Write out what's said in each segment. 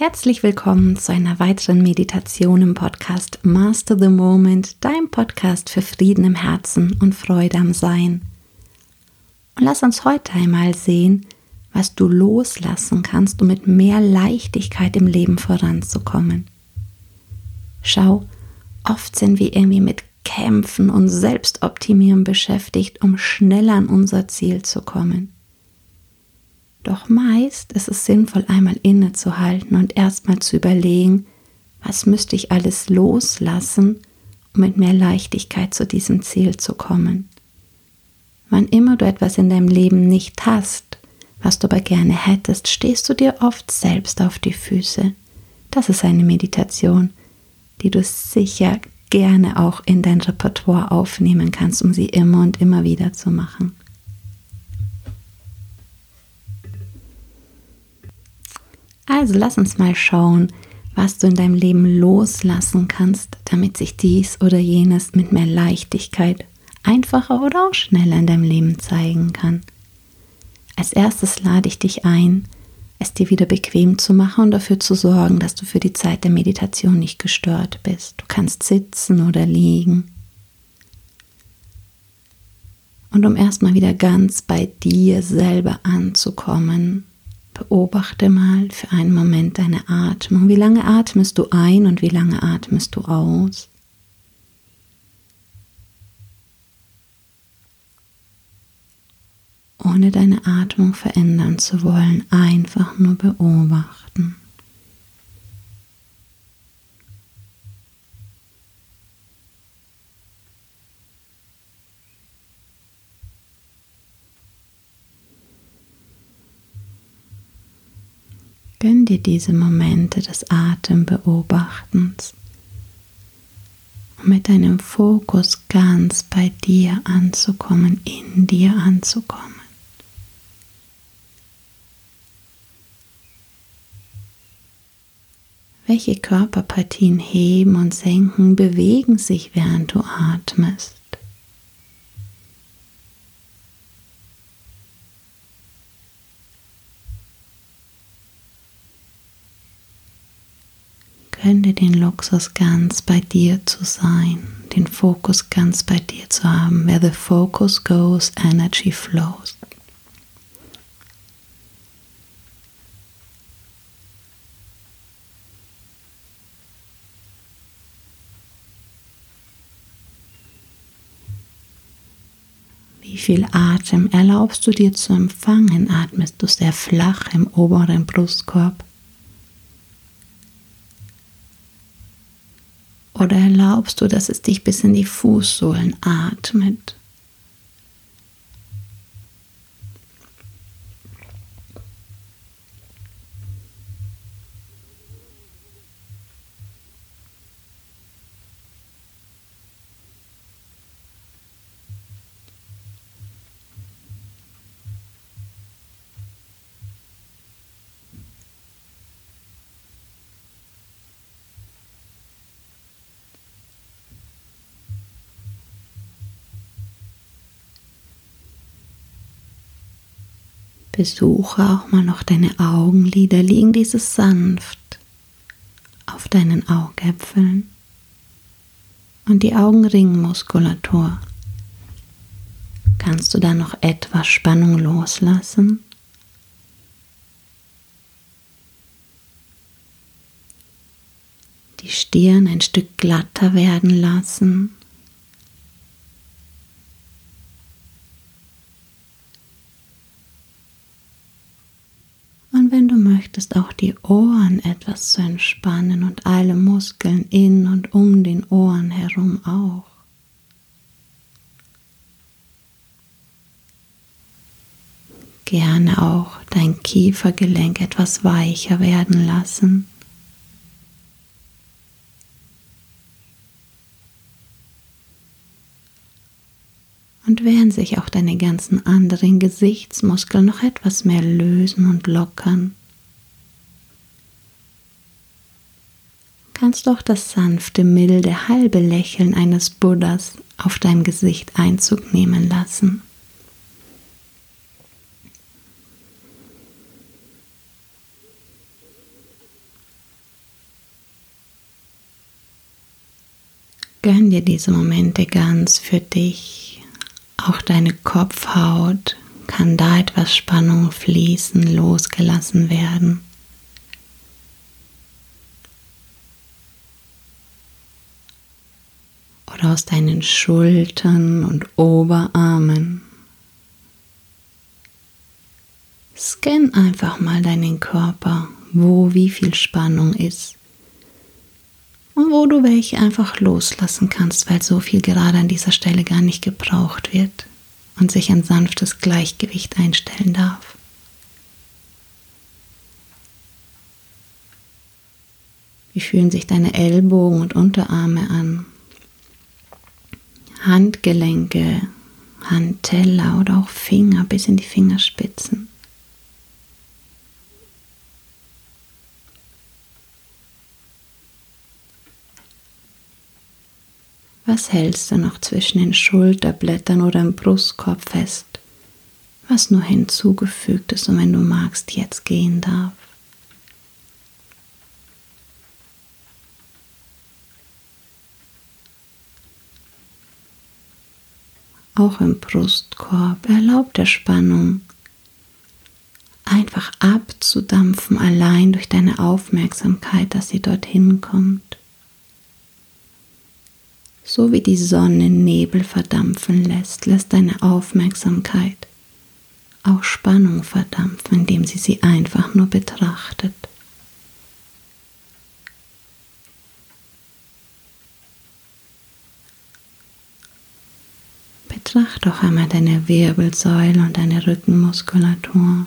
Herzlich willkommen zu einer weiteren Meditation im Podcast Master the Moment, dein Podcast für Frieden im Herzen und Freude am Sein. Und lass uns heute einmal sehen, was du loslassen kannst, um mit mehr Leichtigkeit im Leben voranzukommen. Schau, oft sind wir irgendwie mit Kämpfen und Selbstoptimieren beschäftigt, um schneller an unser Ziel zu kommen. Doch meist ist es sinnvoll, einmal innezuhalten und erstmal zu überlegen, was müsste ich alles loslassen, um mit mehr Leichtigkeit zu diesem Ziel zu kommen. Wann immer du etwas in deinem Leben nicht hast, was du aber gerne hättest, stehst du dir oft selbst auf die Füße. Das ist eine Meditation, die du sicher gerne auch in dein Repertoire aufnehmen kannst, um sie immer und immer wieder zu machen. Also lass uns mal schauen, was du in deinem Leben loslassen kannst, damit sich dies oder jenes mit mehr Leichtigkeit einfacher oder auch schneller in deinem Leben zeigen kann. Als erstes lade ich dich ein, es dir wieder bequem zu machen und dafür zu sorgen, dass du für die Zeit der Meditation nicht gestört bist. Du kannst sitzen oder liegen. Und um erstmal wieder ganz bei dir selber anzukommen, Beobachte mal für einen Moment deine Atmung. Wie lange atmest du ein und wie lange atmest du aus? Ohne deine Atmung verändern zu wollen, einfach nur beobachten. Gönn dir diese Momente des Atembeobachtens, um mit deinem Fokus ganz bei dir anzukommen, in dir anzukommen. Welche Körperpartien heben und senken, bewegen sich, während du atmest? Gönne den Luxus ganz bei dir zu sein, den Fokus ganz bei dir zu haben. Where the focus goes, energy flows. Wie viel Atem erlaubst du dir zu empfangen? Atmest du sehr flach im oberen Brustkorb? Oder erlaubst du, dass es dich bis in die Fußsohlen atmet? Besuche auch mal noch deine Augenlider, liegen diese sanft auf deinen Augäpfeln und die Augenringmuskulatur. Kannst du da noch etwas Spannung loslassen? Die Stirn ein Stück glatter werden lassen. Möchtest auch die Ohren etwas zu entspannen und alle Muskeln in und um den Ohren herum auch. Gerne auch dein Kiefergelenk etwas weicher werden lassen. Und während sich auch deine ganzen anderen Gesichtsmuskeln noch etwas mehr lösen und lockern, kannst du auch das sanfte, milde, halbe Lächeln eines Buddhas auf dein Gesicht Einzug nehmen lassen. Gönn dir diese Momente ganz für dich. Auch deine Kopfhaut kann da etwas Spannung fließen, losgelassen werden. Oder aus deinen Schultern und Oberarmen. Scan einfach mal deinen Körper, wo wie viel Spannung ist und wo du welche einfach loslassen kannst, weil so viel gerade an dieser Stelle gar nicht gebraucht wird und sich ein sanftes Gleichgewicht einstellen darf. Wie fühlen sich deine Ellbogen und Unterarme an? Handgelenke, Handteller oder auch Finger bis in die Fingerspitzen. Was hältst du noch zwischen den Schulterblättern oder im Brustkorb fest, was nur hinzugefügt ist und wenn du magst, jetzt gehen darf? Auch im Brustkorb. Erlaubt der Spannung. Einfach abzudampfen, allein durch deine Aufmerksamkeit, dass sie dorthin kommt. So wie die Sonne Nebel verdampfen lässt, lässt deine Aufmerksamkeit auch Spannung verdampfen, indem sie sie einfach nur betrachtet. Auch einmal deine Wirbelsäule und deine Rückenmuskulatur.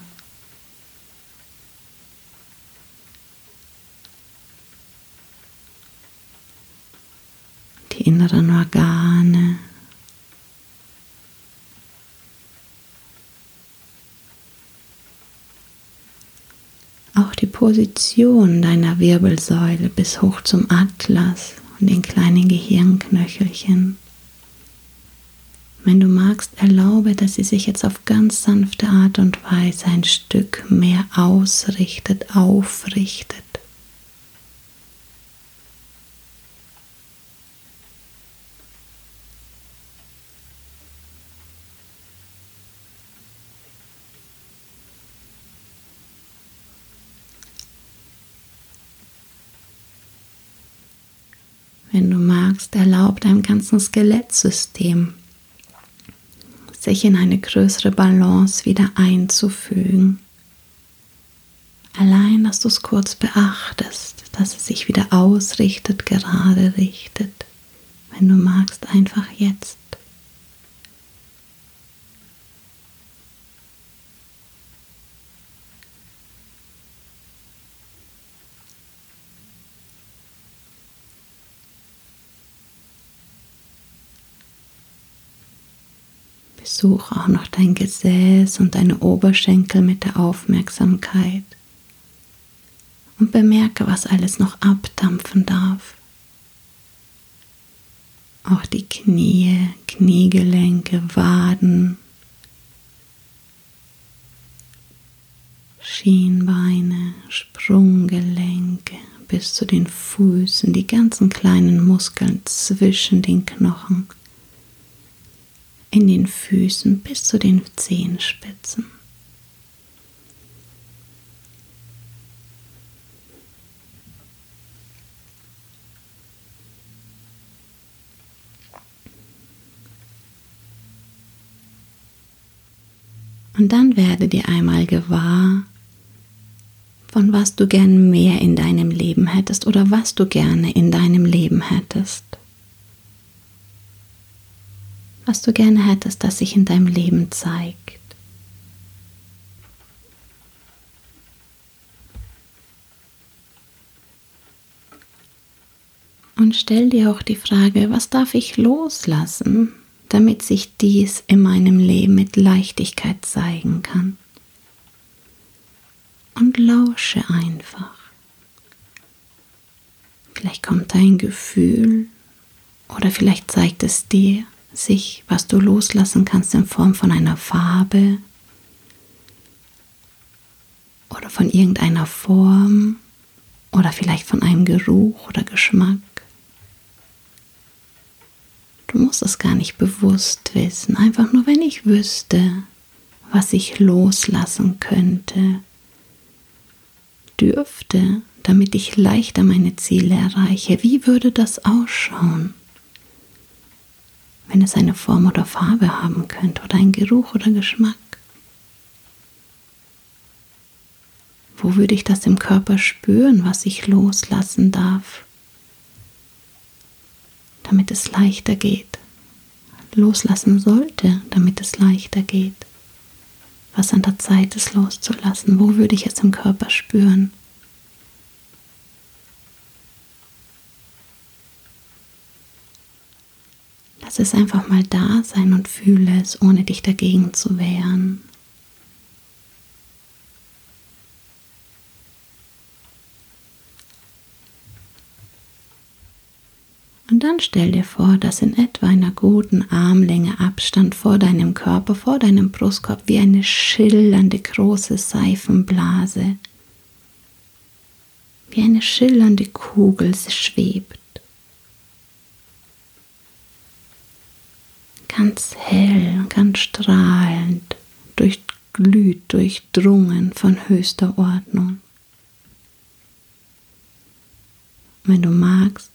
die inneren Organe. Auch die Position deiner Wirbelsäule bis hoch zum Atlas und den kleinen Gehirnknöchelchen. Wenn du magst, erlaube, dass sie sich jetzt auf ganz sanfte Art und Weise ein Stück mehr ausrichtet, aufrichtet. Wenn du magst, erlaub deinem ganzen Skelettsystem sich in eine größere Balance wieder einzufügen. Allein, dass du es kurz beachtest, dass es sich wieder ausrichtet, gerade richtet. Wenn du magst, einfach jetzt. Besuche auch noch dein Gesäß und deine Oberschenkel mit der Aufmerksamkeit und bemerke, was alles noch abdampfen darf. Auch die Knie, Kniegelenke, Waden, Schienbeine, Sprunggelenke bis zu den Füßen, die ganzen kleinen Muskeln zwischen den Knochen in den Füßen bis zu den Zehenspitzen. Und dann werde dir einmal gewahr, von was du gern mehr in deinem Leben hättest oder was du gerne in deinem Leben hättest was du gerne hättest, das sich in deinem Leben zeigt. Und stell dir auch die Frage, was darf ich loslassen, damit sich dies in meinem Leben mit Leichtigkeit zeigen kann. Und lausche einfach. Vielleicht kommt ein Gefühl oder vielleicht zeigt es dir, sich, was du loslassen kannst in Form von einer Farbe oder von irgendeiner Form oder vielleicht von einem Geruch oder Geschmack. Du musst es gar nicht bewusst wissen, einfach nur wenn ich wüsste, was ich loslassen könnte, dürfte, damit ich leichter meine Ziele erreiche. Wie würde das ausschauen? Wenn es eine Form oder Farbe haben könnte oder einen Geruch oder Geschmack. Wo würde ich das im Körper spüren, was ich loslassen darf, damit es leichter geht? Loslassen sollte, damit es leichter geht. Was an der Zeit ist loszulassen, wo würde ich es im Körper spüren? Lass es einfach mal da sein und fühle es, ohne dich dagegen zu wehren. Und dann stell dir vor, dass in etwa einer guten Armlänge Abstand vor deinem Körper, vor deinem Brustkorb, wie eine schillernde große Seifenblase, wie eine schillernde Kugel schwebt. Ganz hell, ganz strahlend, durchglüht, durchdrungen von höchster Ordnung. Wenn du magst,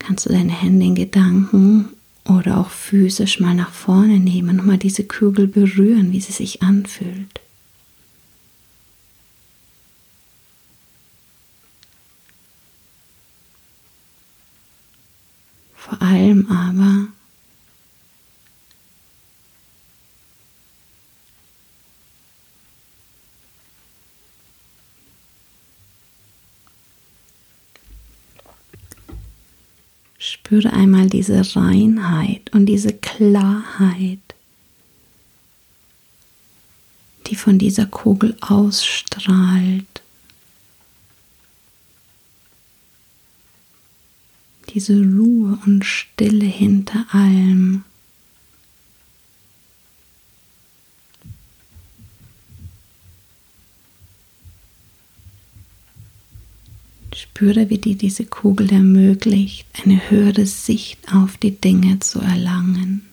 kannst du deine Hände in Gedanken oder auch physisch mal nach vorne nehmen und mal diese Kugel berühren, wie sie sich anfühlt. Vor allem aber Spüre einmal diese Reinheit und diese Klarheit, die von dieser Kugel ausstrahlt. Diese Ruhe und Stille hinter allem. Spüre, wie dir diese Kugel ermöglicht, eine höhere Sicht auf die Dinge zu erlangen,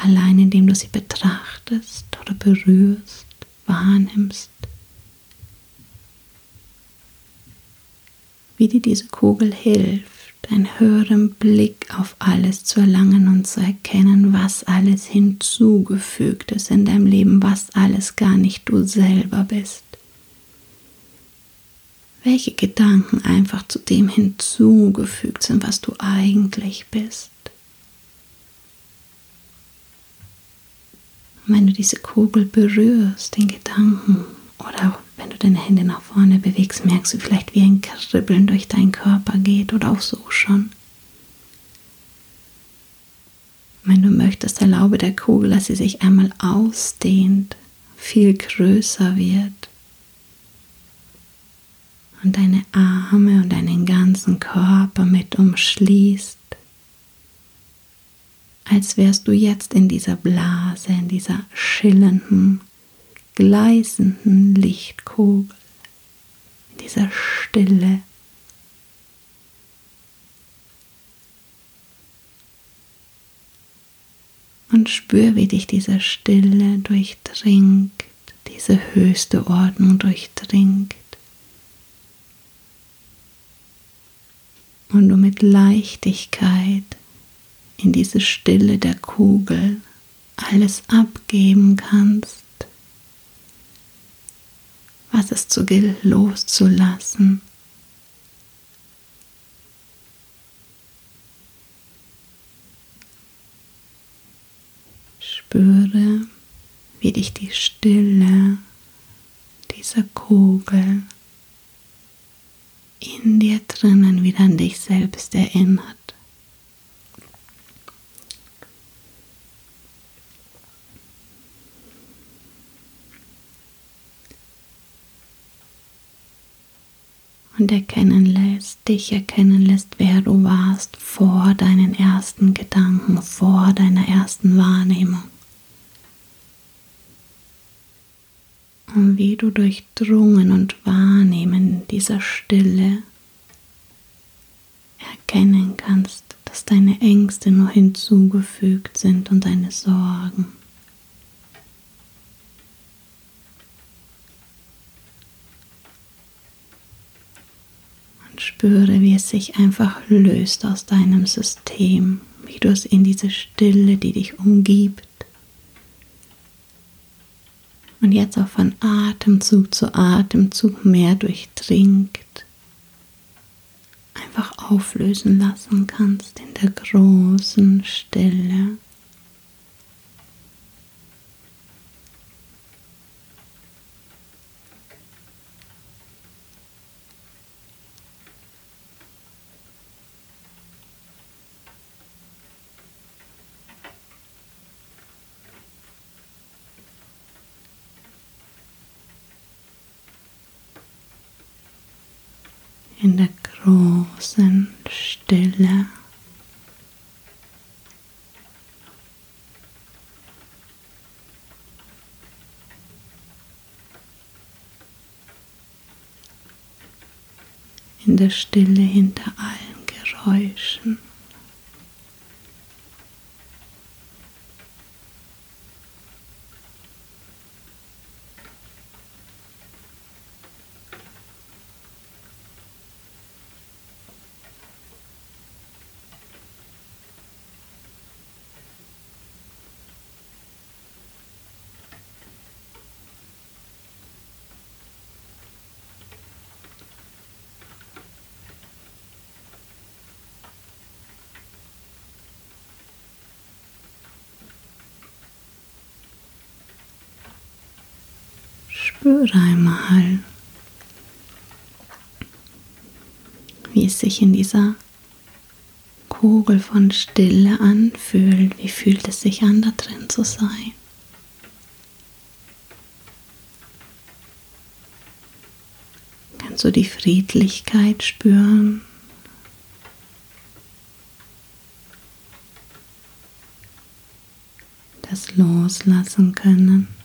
allein indem du sie betrachtest oder berührst, wahrnimmst. Wie dir diese Kugel hilft, einen höheren Blick auf alles zu erlangen und zu erkennen, was alles hinzugefügt ist in deinem Leben, was alles gar nicht du selber bist welche Gedanken einfach zu dem hinzugefügt sind, was du eigentlich bist. Und wenn du diese Kugel berührst, den Gedanken, oder wenn du deine Hände nach vorne bewegst, merkst du vielleicht, wie ein Kribbeln durch deinen Körper geht oder auch so schon. Wenn du möchtest, erlaube der Kugel, dass sie sich einmal ausdehnt, viel größer wird und deine Arme und deinen ganzen Körper mit umschließt, als wärst du jetzt in dieser Blase, in dieser schillernden, gleißenden Lichtkugel, in dieser Stille. Und spür, wie dich diese Stille durchdringt, diese höchste Ordnung durchdringt. Und du mit Leichtigkeit in diese Stille der Kugel alles abgeben kannst, was es zu gilt loszulassen. Spüre, wie dich die Stille dieser Kugel in dir drinnen wieder an dich selbst erinnert. Und erkennen lässt, dich erkennen lässt, wer du warst vor deinen ersten Gedanken, vor deiner ersten Wahrnehmung. Wie du durchdrungen und wahrnehmen dieser Stille erkennen kannst, dass deine Ängste nur hinzugefügt sind und deine Sorgen. Und spüre, wie es sich einfach löst aus deinem System, wie du es in diese Stille, die dich umgibt, und jetzt auch von Atemzug zu Atemzug mehr durchdringt, einfach auflösen lassen kannst in der großen Stille. In der großen Stille. In der Stille hinter allen Geräuschen. Spüre einmal, wie es sich in dieser Kugel von Stille anfühlt. Wie fühlt es sich an, da drin zu sein? Kannst du die Friedlichkeit spüren? Das Loslassen können.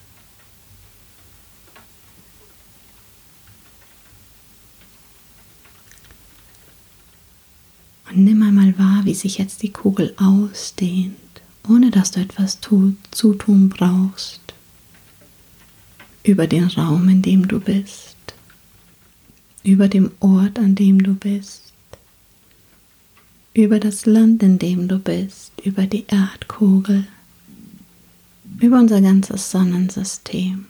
Nimm einmal wahr, wie sich jetzt die Kugel ausdehnt, ohne dass du etwas tu zutun brauchst. Über den Raum, in dem du bist, über dem Ort, an dem du bist, über das Land, in dem du bist, über die Erdkugel, über unser ganzes Sonnensystem.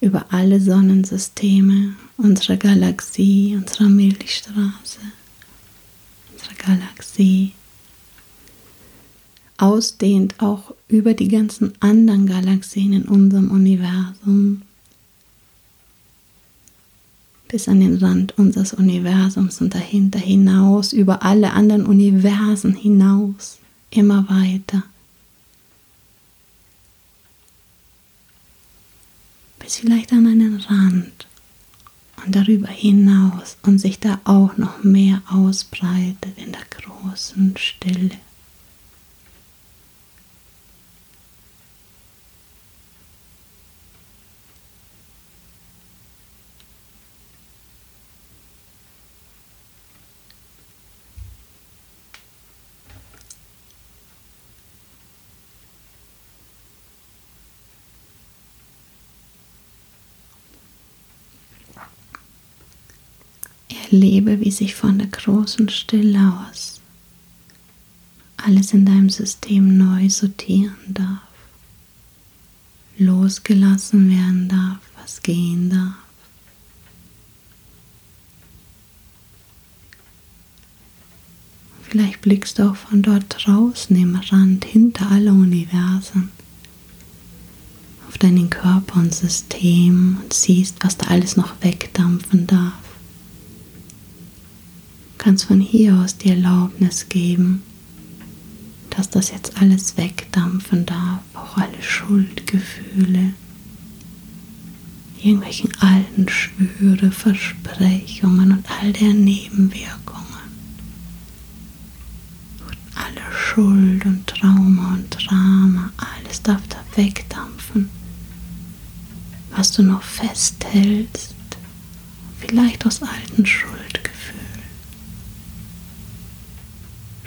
Über alle Sonnensysteme unserer Galaxie, unserer Milchstraße, unserer Galaxie, ausdehnt auch über die ganzen anderen Galaxien in unserem Universum bis an den Rand unseres Universums und dahinter hinaus, über alle anderen Universen hinaus, immer weiter. Bis vielleicht an einen Rand und darüber hinaus und sich da auch noch mehr ausbreitet in der großen Stille. Erlebe, wie sich von der großen Stille aus alles in deinem System neu sortieren darf, losgelassen werden darf, was gehen darf. Vielleicht blickst du auch von dort draußen im Rand hinter alle Universen auf deinen Körper und System und siehst, was da alles noch wegdampfen darf kannst von hier aus die Erlaubnis geben, dass das jetzt alles wegdampfen darf, auch alle Schuldgefühle, irgendwelchen alten Schwüre, Versprechungen und all der Nebenwirkungen. Und alle Schuld und Trauma und Drama, alles darf da wegdampfen, was du noch festhältst, vielleicht aus alten Schuldgefühlen.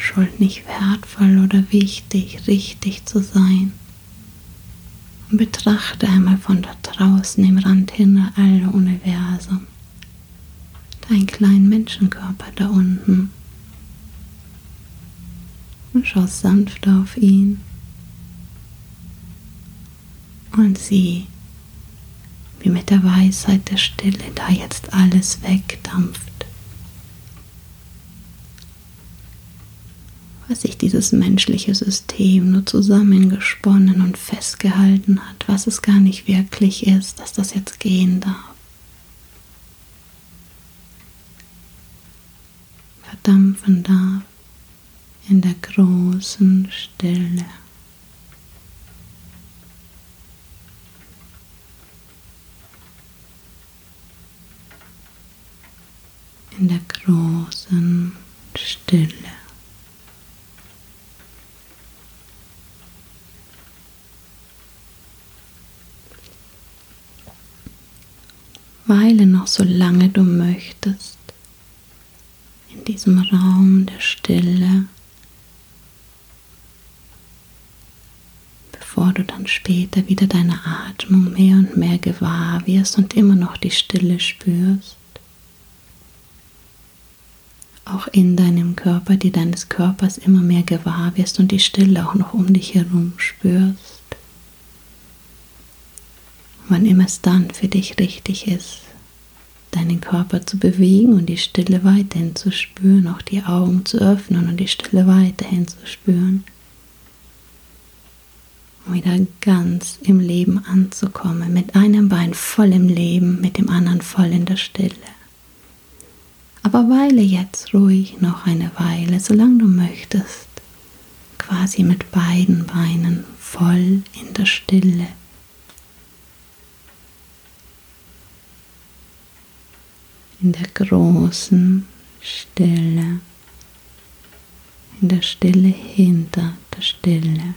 Unschuld, nicht wertvoll oder wichtig, richtig zu sein. Und betrachte einmal von dort draußen im Rand hinter alle Universum. Deinen kleinen Menschenkörper da unten. Und schau sanft auf ihn. Und sieh, wie mit der Weisheit der Stille da jetzt alles wegdampft. Was sich dieses menschliche System nur zusammengesponnen und festgehalten hat, was es gar nicht wirklich ist, dass das jetzt gehen darf. Verdampfen darf in der großen Stille. In der großen Stille. Weile noch so lange du möchtest. In diesem Raum der Stille, bevor du dann später wieder deine Atmung mehr und mehr gewahr wirst und immer noch die Stille spürst. Auch in deinem Körper, die deines Körpers immer mehr gewahr wirst und die Stille auch noch um dich herum spürst wann immer es dann für dich richtig ist, deinen Körper zu bewegen und die Stille weiterhin zu spüren, auch die Augen zu öffnen und die Stille weiterhin zu spüren. Um wieder ganz im Leben anzukommen, mit einem Bein voll im Leben, mit dem anderen voll in der Stille. Aber weile jetzt ruhig noch eine Weile, solange du möchtest, quasi mit beiden Beinen voll in der Stille. In der großen Stille, in der Stille hinter der Stille.